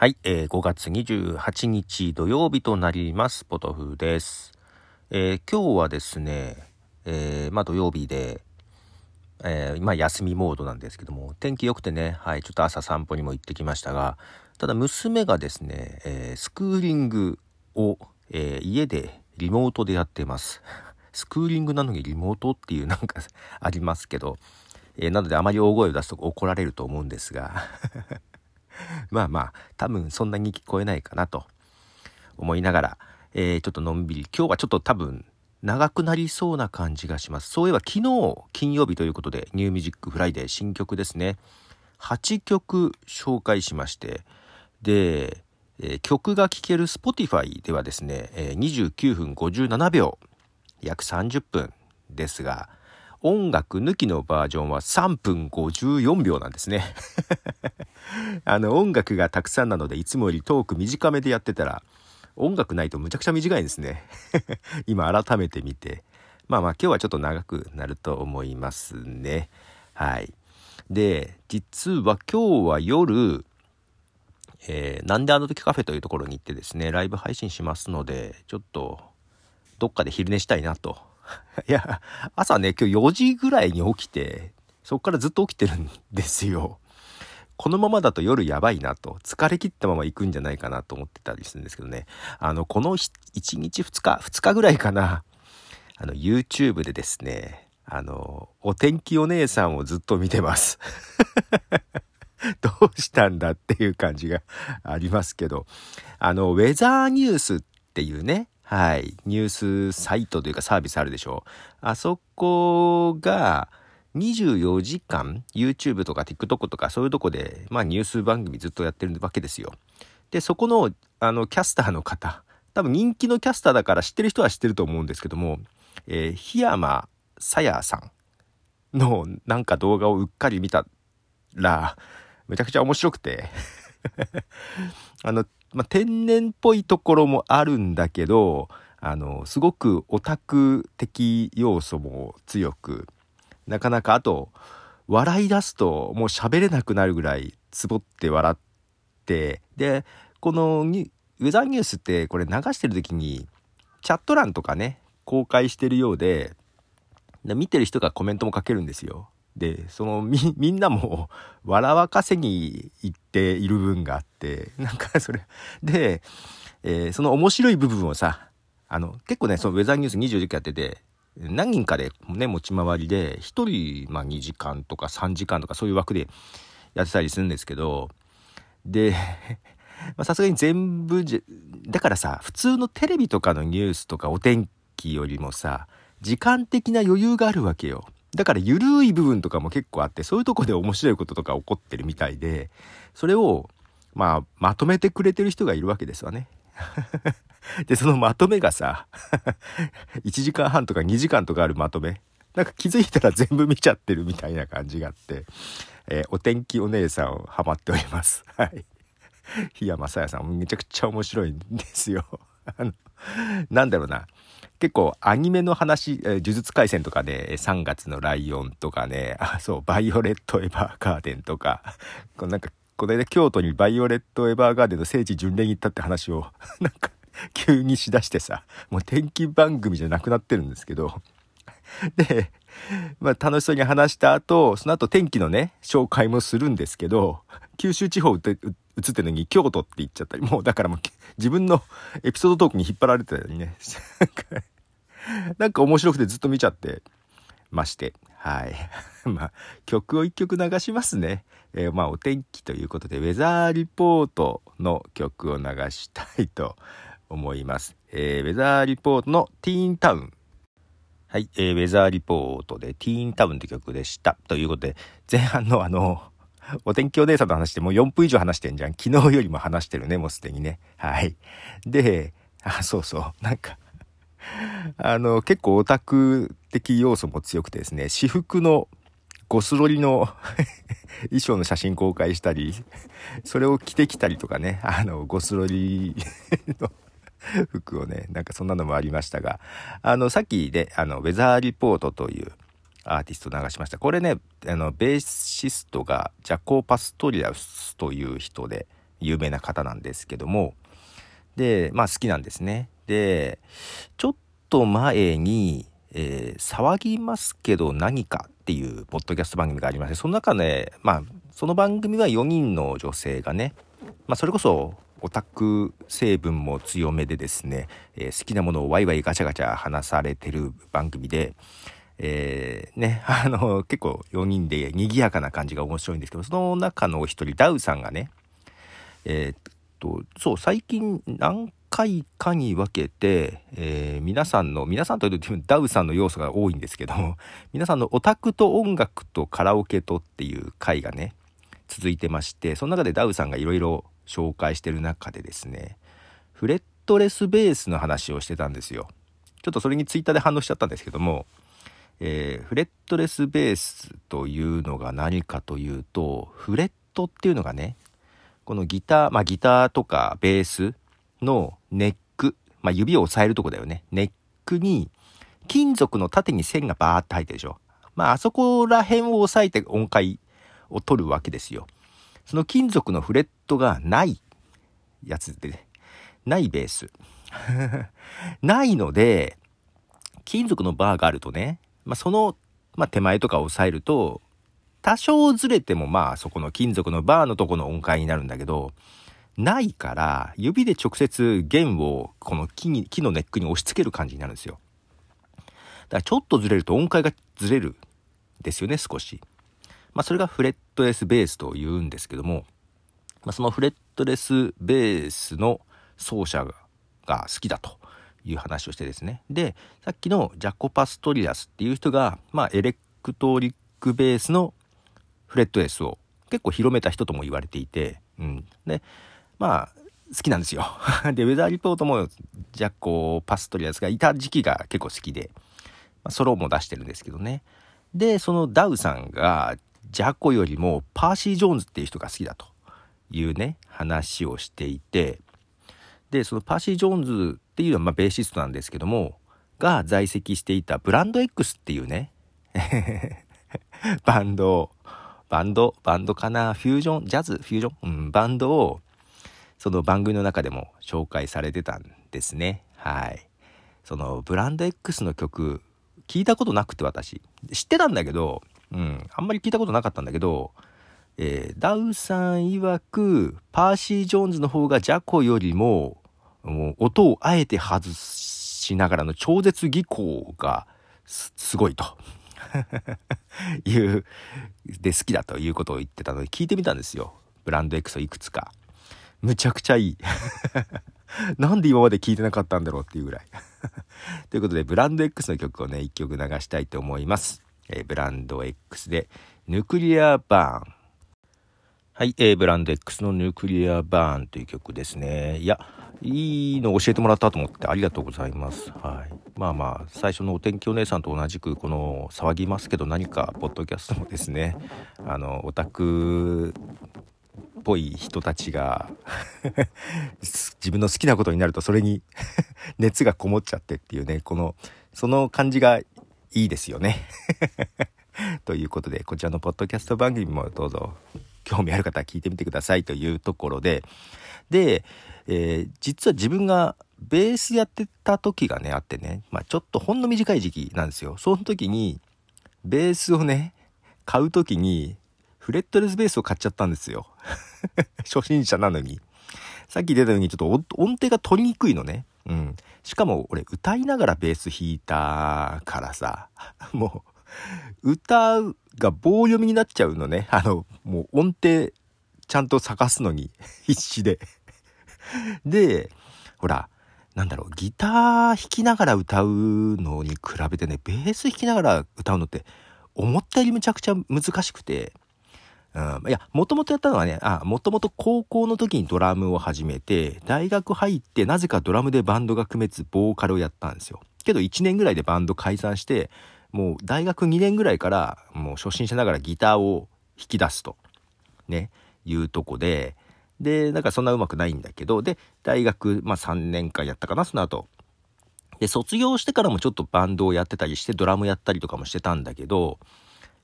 はい、えー、5月28日土曜日となります。ポトフです。えー、今日はですね、えー、まあ土曜日で、えー、今休みモードなんですけども、天気良くてね、はい、ちょっと朝散歩にも行ってきましたが、ただ娘がですね、えー、スクーリングを、えー、家でリモートでやってます。スクーリングなのにリモートっていうなんかありますけど、えー、なのであまり大声を出すと怒られると思うんですが まあまあ、多分そんなに聞こえないかなと思いながら、えー、ちょっとのんびり、今日はちょっと多分長くなりそうな感じがします。そういえば昨日金曜日ということで、 New Music Friday 新曲ですね。8曲紹介しまして、で、えー、曲が聴ける Spotify ではですね、えー、29分57秒、約30分ですが、音楽抜きのバージョンは3分54秒なんですねあの音楽がたくさんなのでいつもよりトーク短めでやってたら音楽ないとむちゃくちゃ短いんですね。今改めて見て。まあまあ今日はちょっと長くなると思いますね。はい。で実は今日は夜えー、なんであの時カフェというところに行ってですねライブ配信しますのでちょっとどっかで昼寝したいなと。いや、朝ね、今日4時ぐらいに起きて、そっからずっと起きてるんですよ。このままだと夜やばいなと、疲れ切ったまま行くんじゃないかなと思ってたりするんですけどね。あの、この1日2日、2日ぐらいかな、あの、YouTube でですね、あの、お天気お姉さんをずっと見てます。どうしたんだっていう感じがありますけど、あの、ウェザーニュースっていうね、はい、ニュースサイトというかサービスあるでしょう。あそこが、24時間 YouTube とか TikTok とかそういうとこで、まあ、ニュース番組ずっとやってるわけですよ。で、そこの、あの、キャスターの方、多分人気のキャスターだから知ってる人は知ってると思うんですけども、えー、檜山さやさんのなんか動画をうっかり見たら、めちゃくちゃ面白くて あの、まあ、天然っぽいところもあるんだけど、あの、すごくオタク的要素も強く、なかなかあと、笑い出すともう喋れなくなるぐらいつぼって笑って、で、このウェザーニュースってこれ流してる時に、チャット欄とかね、公開してるようで、見てる人がコメントも書けるんですよ。で、そのみ、みんなも 笑わかせに行っている分があって、なんかそれ、で、えー、その面白い部分をさ、あの、結構ね、そのウェザーニュース24時間やってて、何人かでね、持ち回りで、1人、まあ2時間とか3時間とかそういう枠でやってたりするんですけど、で、さすがに全部じだからさ、普通のテレビとかのニュースとかお天気よりもさ、時間的な余裕があるわけよ。だから緩い部分とかも結構あって、そういうとこで面白いこととか起こってるみたいで、それを、まあ、まとめてくれてる人がいるわけですわね。で、そのまとめがさ、1時間半とか2時間とかあるまとめ。なんか気づいたら全部見ちゃってるみたいな感じがあって、えー、お天気お姉さんをハマっております。はい。檜山さやさんめちゃくちゃ面白いんですよ。あの、なんだろうな。結構アニメの話、えー、呪術廻戦とかで、ね、3月のライオンとかね、あ、そう、バイオレットエヴァーガーデンとか、こなんか、この間京都にバイオレットエヴァーガーデンの聖地巡礼に行ったって話を、なんか、急にしだしてさ、もう天気番組じゃなくなってるんですけど、で、まあ楽しそうに話した後、その後天気のね、紹介もするんですけど、九州地方映ってるのに京都って言っちゃったり、もうだからもう自分のエピソードトークに引っ張られてたよね、なんか面白くてずっと見ちゃって。まして、はい。まあ、曲を一曲流しますね。えー、まあ、お天気ということで、ウェザーリポートの曲を流したいと思います。えー、ウェザーリポートのティーンタウン。はい、えー、ウェザーリポートでティーンタウンって曲でした。ということで、前半のあの、お天気お姉さんと話してもう4分以上話してんじゃん。昨日よりも話してるね、もうすでにね。はい。で、あ、そうそう。なんかあの、結構オタク的要素も強くてですね、私服のゴスロリの 衣装の写真公開したり、それを着てきたりとかね、あの、ゴスロリの 服をね、なんかそんなのもありましたが、あの、さっきで、あの、ウェザーリポートというアーティスト流しました。これね、あの、ベーシストがジャコー・パストリアスという人で、有名な方なんですけども、で、まあ好きなんですね。で、ちょっと前に、えー、騒ぎますけど何かっていうポッドキャスト番組がありまして、その中で、まあ、その番組は4人の女性がね、まあ、それこそオタク成分も強めでですね、えー、好きなものをワイワイガチャガチャ話されてる番組で、えー、ね、あの、結構4人で賑やかな感じが面白いんですけど、その中のお一人、ダウさんがね、えー、っと、そう、最近何回かに分けて、えー、皆さんの、皆さんというとダウさんの要素が多いんですけど、皆さんのオタクと音楽とカラオケとっていう回がね、続いてまして、その中でダウさんがいろいろ紹介してる中でですね、フレットレスベースの話をしてたんですよ。ちょっとそれにツイッターで反応しちゃったんですけども、えー、フレットレスベースというのが何かというと、フレットっていうのがね、このギター、まあギターとかベースのネック、まあ指を押さえるとこだよね。ネックに金属の縦に線がバーって入ってるでしょ。まああそこら辺を押さえて音階を取るわけですよ。その金属のフレットがないやつで、ね、ないベース。ないので、金属のバーがあるとね、まあ、その、まあ、手前とかを押さえると、多少ずれてもまあそこの金属のバーのとこの音階になるんだけど、ないから指で直接弦をこの木に木のネックに押し付ける感じになるんですよ。だからちょっとずれると音階がずれるですよね、少し。まあ、それがフレットレスベースというんですけども、まあ、そのフレットレスベースの奏者が好きだという話をしてですね。で、さっきのジャコ・パストリアスっていう人が、まあ、エレクトリックベースのフレットレスを結構広めた人とも言われていて、うん。で、まあ、好きなんですよ。で、ウェザーリポートもジャコ・パストリアスがいた時期が結構好きで、まあ、ソロも出してるんですけどね。で、そのダウさんがジャコよりもパーシー・ジョーンズっていう人が好きだというね、話をしていて、で、そのパーシー・ジョーンズっていうのは、まあ、ベーシストなんですけども、が在籍していたブランド X っていうね、バンドバンド、バンドかな、フュージョン、ジャズ、フュージョン、うん、バンドを、その番組の中でも紹介されてたんですね。はい。そのブランド X の曲、聞いたことなくて私。知ってたんだけど、うん、あんまり聞いたことなかったんだけど、えー、ダウさん曰く、パーシー・ジョーンズの方がジャコよりも、もう音をあえて外しながらの超絶技巧がすごいと いうで好きだということを言ってたので聞いてみたんですよ。ブランド X をいくつか。むちゃくちゃいい。なんで今まで聞いてなかったんだろうっていうぐらい。ということで、ブランド X の曲をね、一曲流したいと思います。えー、ブランド X で、ヌクリアバーン。はい、えー、ブランド X のヌクリアバーンという曲ですね。いや、いいの教えてもらったと思ってありがとうございます。はい。まあまあ、最初のお天気お姉さんと同じく、この騒ぎますけど何か、ポッドキャストもですね、あの、オタクぽい人たちが 自分の好きなことになるとそれに 熱がこもっちゃってっていうね、この、その感じがいいですよね ということで、こちらのポッドキャスト番組もどうぞ興味ある方は聞いてみてくださいというところで、で、えー、実は自分がベースやってた時がね、あってね、まあちょっとほんの短い時期なんですよ。その時に、ベースをね、買う時に、フレットレスベースを買っちゃったんですよ。初心者なのに。さっき出たようにちょっと音程が取りにくいのね。うん。しかも俺歌いながらベース弾いたからさ、もう、歌が棒読みになっちゃうのね。あの、もう音程ちゃんと探すのに必死でで、ほら、なんだろう、ギター弾きながら歌うのに比べてね、ベース弾きながら歌うのって思ったよりむちゃくちゃ難しくて、うん、いや、もともとやったのはね、あ、もともと高校の時にドラムを始めて、大学入ってなぜかドラムでバンドが組めず、ボーカルをやったんですよ。けど1年ぐらいでバンド解散して、もう大学2年ぐらいから、もう初心者ながらギターを弾き出すと、ね、いうとこで、で、なんかそんな上手くないんだけど、で、大学、まあ3年間やったかな、その後。で、卒業してからもちょっとバンドをやってたりして、ドラムやったりとかもしてたんだけど、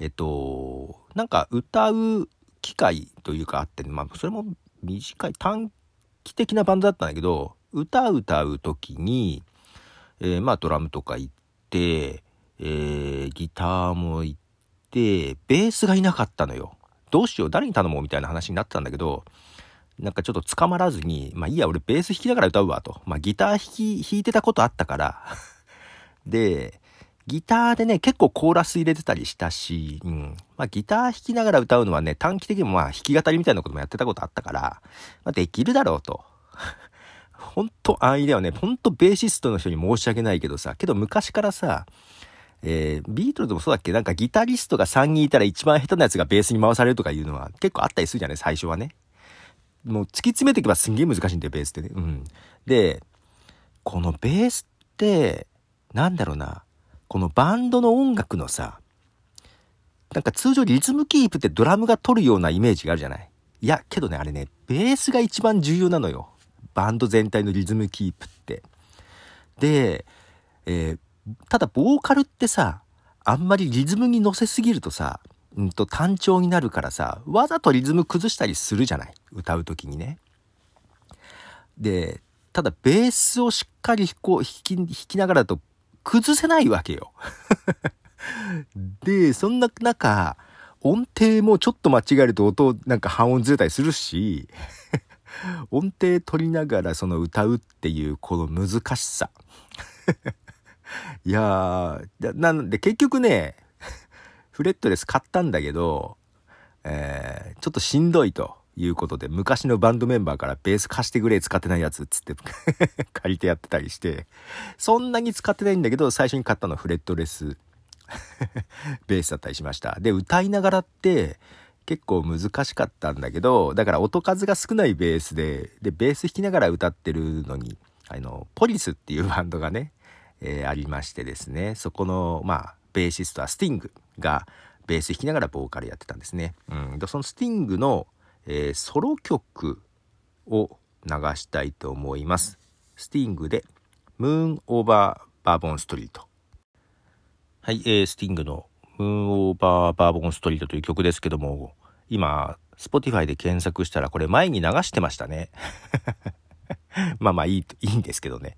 えっと、なんか歌う機会というかあって、まあ、それも短い短期的なバンドだったんだけど、歌歌う時に、えー、まあドラムとか行って、えー、ギターも行って、ベースがいなかったのよ。どうしよう誰に頼もうみたいな話になってたんだけど、なんかちょっと捕まらずに、まあいいや、俺ベース弾きながら歌うわと。まあギター弾き、弾いてたことあったから で、ギターでね、結構コーラス入れてたりしたし、うん。まあギター弾きながら歌うのはね、短期的にもまあ弾き語りみたいなこともやってたことあったから、まあできるだろうと。ほんと安易だよね。ほんとベーシストの人に申し訳ないけどさ、けど昔からさ、えー、ビートルズもそうだっけ？なんかギタリストが3人いたら一番下手なやつがベースに回されるとかいうのは結構あったりするじゃない？最初はね。もう突き詰めていけばすんげえ難しいんだよ、ベースってね。うん。で、このベースって、なんだろうな、このバンドの音楽のさ、なんか通常リズムキープってドラムが取るようなイメージがあるじゃない？いや、けどね、あれね、ベースが一番重要なのよ。バンド全体のリズムキープって。で、えー、ただボーカルってさ、あんまりリズムに乗せすぎるとさ、うんと単調になるからさ、わざとリズム崩したりするじゃない？歌う時にね。で、ただベースをしっかり弾こう弾き弾きながらだと崩せないわけよ。で、そんな中、音程もちょっと間違えると音なんか半音ずれたりするし、音程取りながらその歌うっていうこの難しさ。いやー、なんで結局ね、フレットレス買ったんだけど、えー、ちょっとしんどいということで、昔のバンドメンバーからベース貸してくれ使ってないやつっつって 借りてやってたりして、そんなに使ってないんだけど、最初に買ったのフレットレス ベースだったりしました。で、歌いながらって結構難しかったんだけど、だから音数が少ないベースで、で、ベース弾きながら歌ってるのに、あの、ポリスっていうバンドがね、えー、ありましてですね、そこの、まあ、ベーシストはスティングがベース弾きながらボーカルやってたんですね。うん。そのスティングの、えー、ソロ曲を流したいと思います。スティングで、ムーンオーバーバーボンストリート。はい、えー、スティングのムーンオーバーバーボンストリートという曲ですけども、今、Spotify で検索したらこれ前に流してましたね。まあまあいい、いいんですけどね。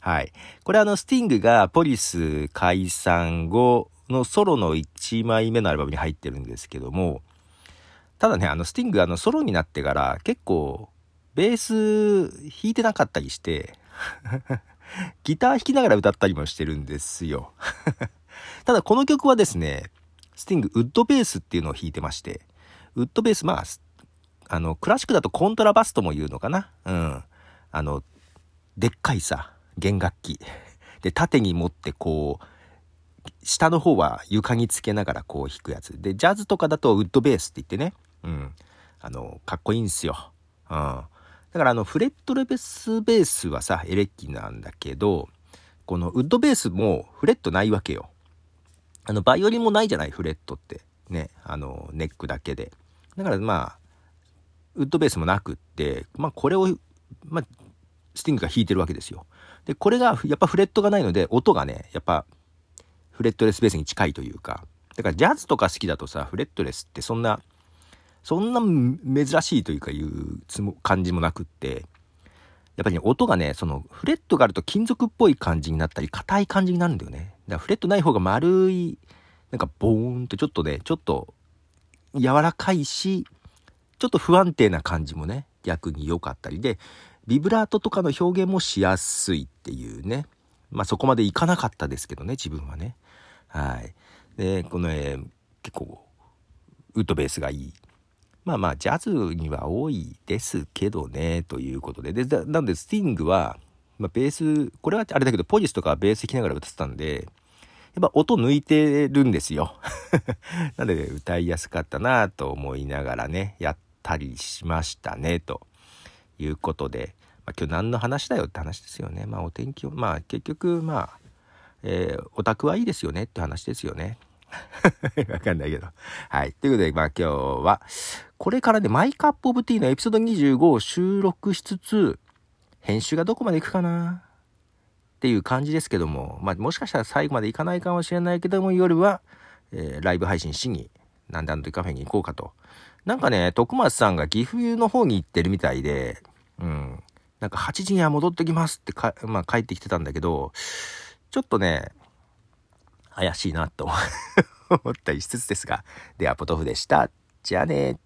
はい。これあの、スティングがポリス解散後のソロの1枚目のアルバムに入ってるんですけども、ただね、あの、スティングあの、ソロになってから結構、ベース弾いてなかったりして ギター弾きながら歌ったりもしてるんですよ ただこの曲はですね、スティングウッドベースっていうのを弾いてまして、ウッドベース、まあ、あの、クラシックだとコントラバスとも言うのかな？うん。あの、でっかいさ、弦楽器。で、縦に持ってこう、下の方は床につけながらこう弾くやつ。で、ジャズとかだとウッドベースって言ってね。うん。あの、かっこいいんすよ。うん。だからあの、フレットレベスベースはさ、エレキなんだけど、このウッドベースもフレットないわけよ。あの、バイオリンもないじゃない、フレットって。ね。あの、ネックだけで。だからまあ、ウッドベースもなくって、まあこれを、まあ、スティングが弾いてるわけですよ。で、これがやっぱフレットがないので、音がね、やっぱフレットレスベースに近いというか、だからジャズとか好きだとさ、フレットレスってそんな、そんな珍しいというかいうつも感じもなくって、やっぱりね、音がね、そのフレットがあると金属っぽい感じになったり、硬い感じになるんだよね。だからフレットない方が丸い、なんかボーンってちょっとね、ちょっと柔らかいし、ちょっと不安定な感じもね、逆に良かったりで、ビブラートとかの表現もしやすいっていうね。まあそこまでいかなかったですけどね、自分はね。はい。で、この、えー、結構、ウッドベースがいい。まあまあ、ジャズには多いですけどね、ということで。で、なので、スティングは、まあ、ベース、これはあれだけど、ポジスとかベース弾きながら歌ってたんで、やっぱ音抜いてるんですよ。なので、歌いやすかったなと思いながらね、やったりしましたね、と。いうことで、まあ、今日何の話だよって話ですよね。まあお天気を、まあ結局まあ、えー、オタクはいいですよねって話ですよね。わかんないけど。はい。ということで、まあ今日は、これからね、マイカップオブティーのエピソード25を収録しつつ、編集がどこまでいくかなっていう感じですけども、まあもしかしたら最後までいかないかもしれないけども、夜は、えー、ライブ配信しに、なんであの時カフェに行こうかと。なんかね、徳松さんが岐阜の方に行ってるみたいで、うん。なんか8時には戻ってきますってまあ帰ってきてたんだけど、ちょっとね、怪しいなと思 ったりしつつですが、ではポトフでした。じゃあね